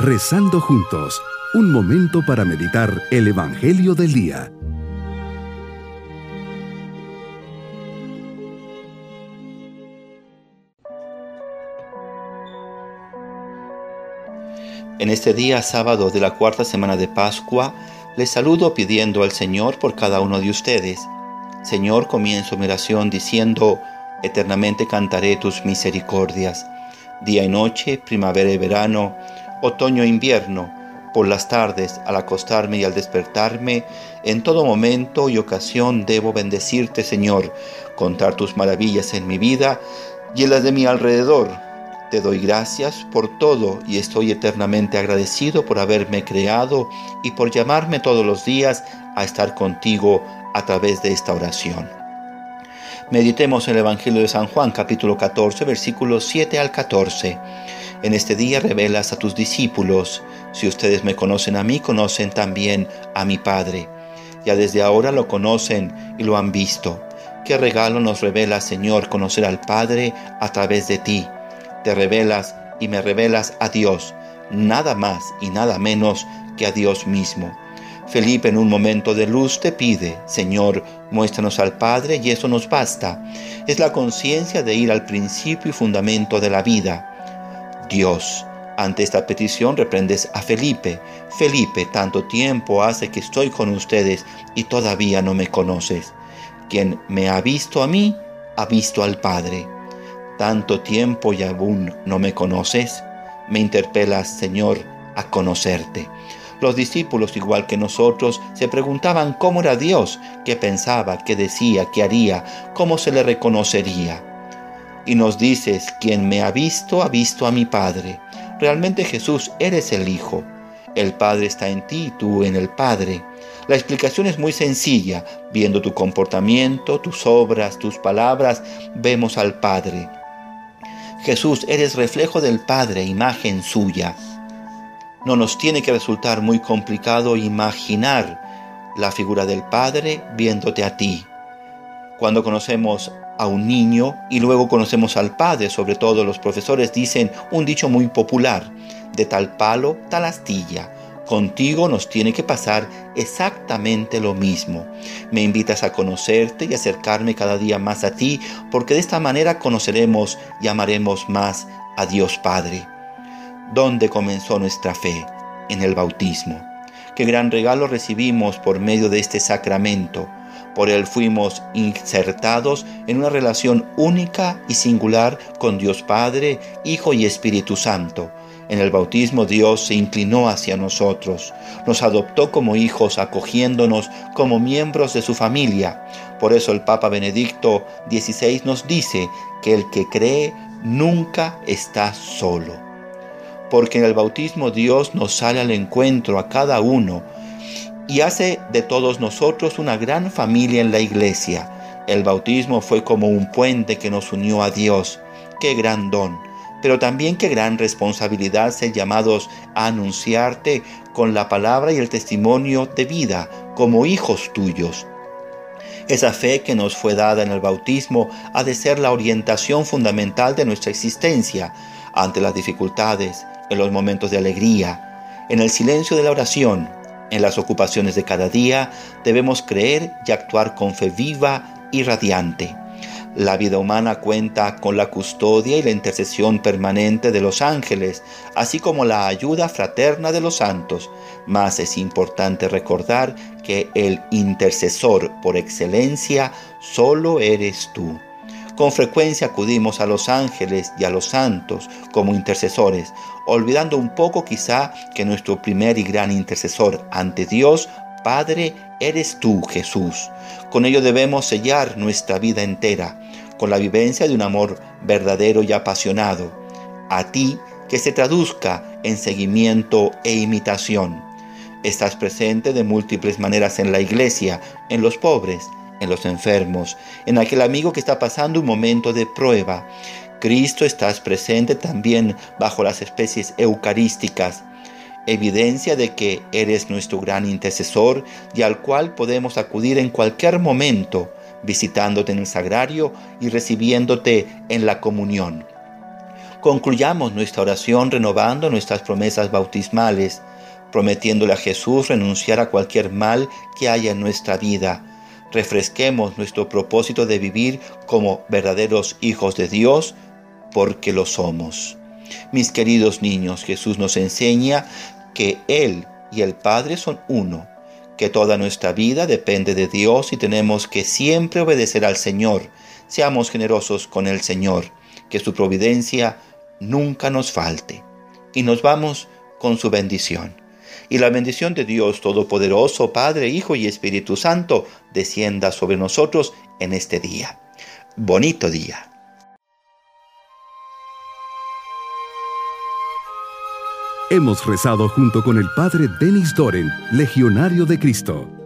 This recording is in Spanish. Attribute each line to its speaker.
Speaker 1: Rezando juntos, un momento para meditar el Evangelio del Día.
Speaker 2: En este día sábado de la cuarta semana de Pascua, les saludo pidiendo al Señor por cada uno de ustedes. Señor, comienzo mi oración diciendo, eternamente cantaré tus misericordias. Día y noche, primavera y verano, otoño e invierno, por las tardes, al acostarme y al despertarme, en todo momento y ocasión debo bendecirte, Señor, contar tus maravillas en mi vida y en las de mi alrededor te doy gracias por todo y estoy eternamente agradecido por haberme creado y por llamarme todos los días a estar contigo a través de esta oración. Meditemos en el Evangelio de San Juan capítulo 14 versículos 7 al 14. En este día revelas a tus discípulos, si ustedes me conocen a mí, conocen también a mi Padre. Ya desde ahora lo conocen y lo han visto. Qué regalo nos revela, Señor, conocer al Padre a través de ti te revelas y me revelas a Dios, nada más y nada menos que a Dios mismo. Felipe en un momento de luz te pide, Señor, muéstranos al Padre y eso nos basta. Es la conciencia de ir al principio y fundamento de la vida. Dios, ante esta petición reprendes a Felipe. Felipe, tanto tiempo hace que estoy con ustedes y todavía no me conoces. Quien me ha visto a mí, ha visto al Padre tanto tiempo y aún no me conoces? Me interpelas, Señor, a conocerte. Los discípulos, igual que nosotros, se preguntaban cómo era Dios, qué pensaba, qué decía, qué haría, cómo se le reconocería. Y nos dices, quien me ha visto, ha visto a mi Padre. Realmente Jesús, eres el Hijo. El Padre está en ti y tú en el Padre. La explicación es muy sencilla. Viendo tu comportamiento, tus obras, tus palabras, vemos al Padre. Jesús, eres reflejo del Padre, imagen suya. No nos tiene que resultar muy complicado imaginar la figura del Padre viéndote a ti. Cuando conocemos a un niño y luego conocemos al Padre, sobre todo los profesores dicen un dicho muy popular, de tal palo, tal astilla. Contigo nos tiene que pasar exactamente lo mismo. Me invitas a conocerte y acercarme cada día más a ti, porque de esta manera conoceremos y amaremos más a Dios Padre. ¿Dónde comenzó nuestra fe? En el bautismo. Qué gran regalo recibimos por medio de este sacramento. Por él fuimos insertados en una relación única y singular con Dios Padre, Hijo y Espíritu Santo en el bautismo Dios se inclinó hacia nosotros, nos adoptó como hijos acogiéndonos como miembros de su familia. Por eso el Papa Benedicto XVI nos dice que el que cree nunca está solo. Porque en el bautismo Dios nos sale al encuentro a cada uno y hace de todos nosotros una gran familia en la iglesia. El bautismo fue como un puente que nos unió a Dios. Qué gran don pero también qué gran responsabilidad ser llamados a anunciarte con la palabra y el testimonio de vida como hijos tuyos. Esa fe que nos fue dada en el bautismo ha de ser la orientación fundamental de nuestra existencia ante las dificultades, en los momentos de alegría, en el silencio de la oración, en las ocupaciones de cada día, debemos creer y actuar con fe viva y radiante. La vida humana cuenta con la custodia y la intercesión permanente de los ángeles, así como la ayuda fraterna de los santos, mas es importante recordar que el intercesor por excelencia solo eres tú. Con frecuencia acudimos a los ángeles y a los santos como intercesores, olvidando un poco quizá que nuestro primer y gran intercesor ante Dios Padre, eres tú, Jesús. Con ello debemos sellar nuestra vida entera, con la vivencia de un amor verdadero y apasionado. A ti que se traduzca en seguimiento e imitación. Estás presente de múltiples maneras en la iglesia, en los pobres, en los enfermos, en aquel amigo que está pasando un momento de prueba. Cristo estás presente también bajo las especies eucarísticas, evidencia de que eres nuestro gran intercesor y al cual podemos acudir en cualquier momento, visitándote en el sagrario y recibiéndote en la comunión. Concluyamos nuestra oración renovando nuestras promesas bautismales, prometiéndole a Jesús renunciar a cualquier mal que haya en nuestra vida. Refresquemos nuestro propósito de vivir como verdaderos hijos de Dios, porque lo somos. Mis queridos niños, Jesús nos enseña que Él y el Padre son uno, que toda nuestra vida depende de Dios y tenemos que siempre obedecer al Señor. Seamos generosos con el Señor, que su providencia nunca nos falte. Y nos vamos con su bendición. Y la bendición de Dios Todopoderoso, Padre, Hijo y Espíritu Santo, descienda sobre nosotros en este día. Bonito día.
Speaker 1: Hemos rezado junto con el Padre Denis Doren, Legionario de Cristo.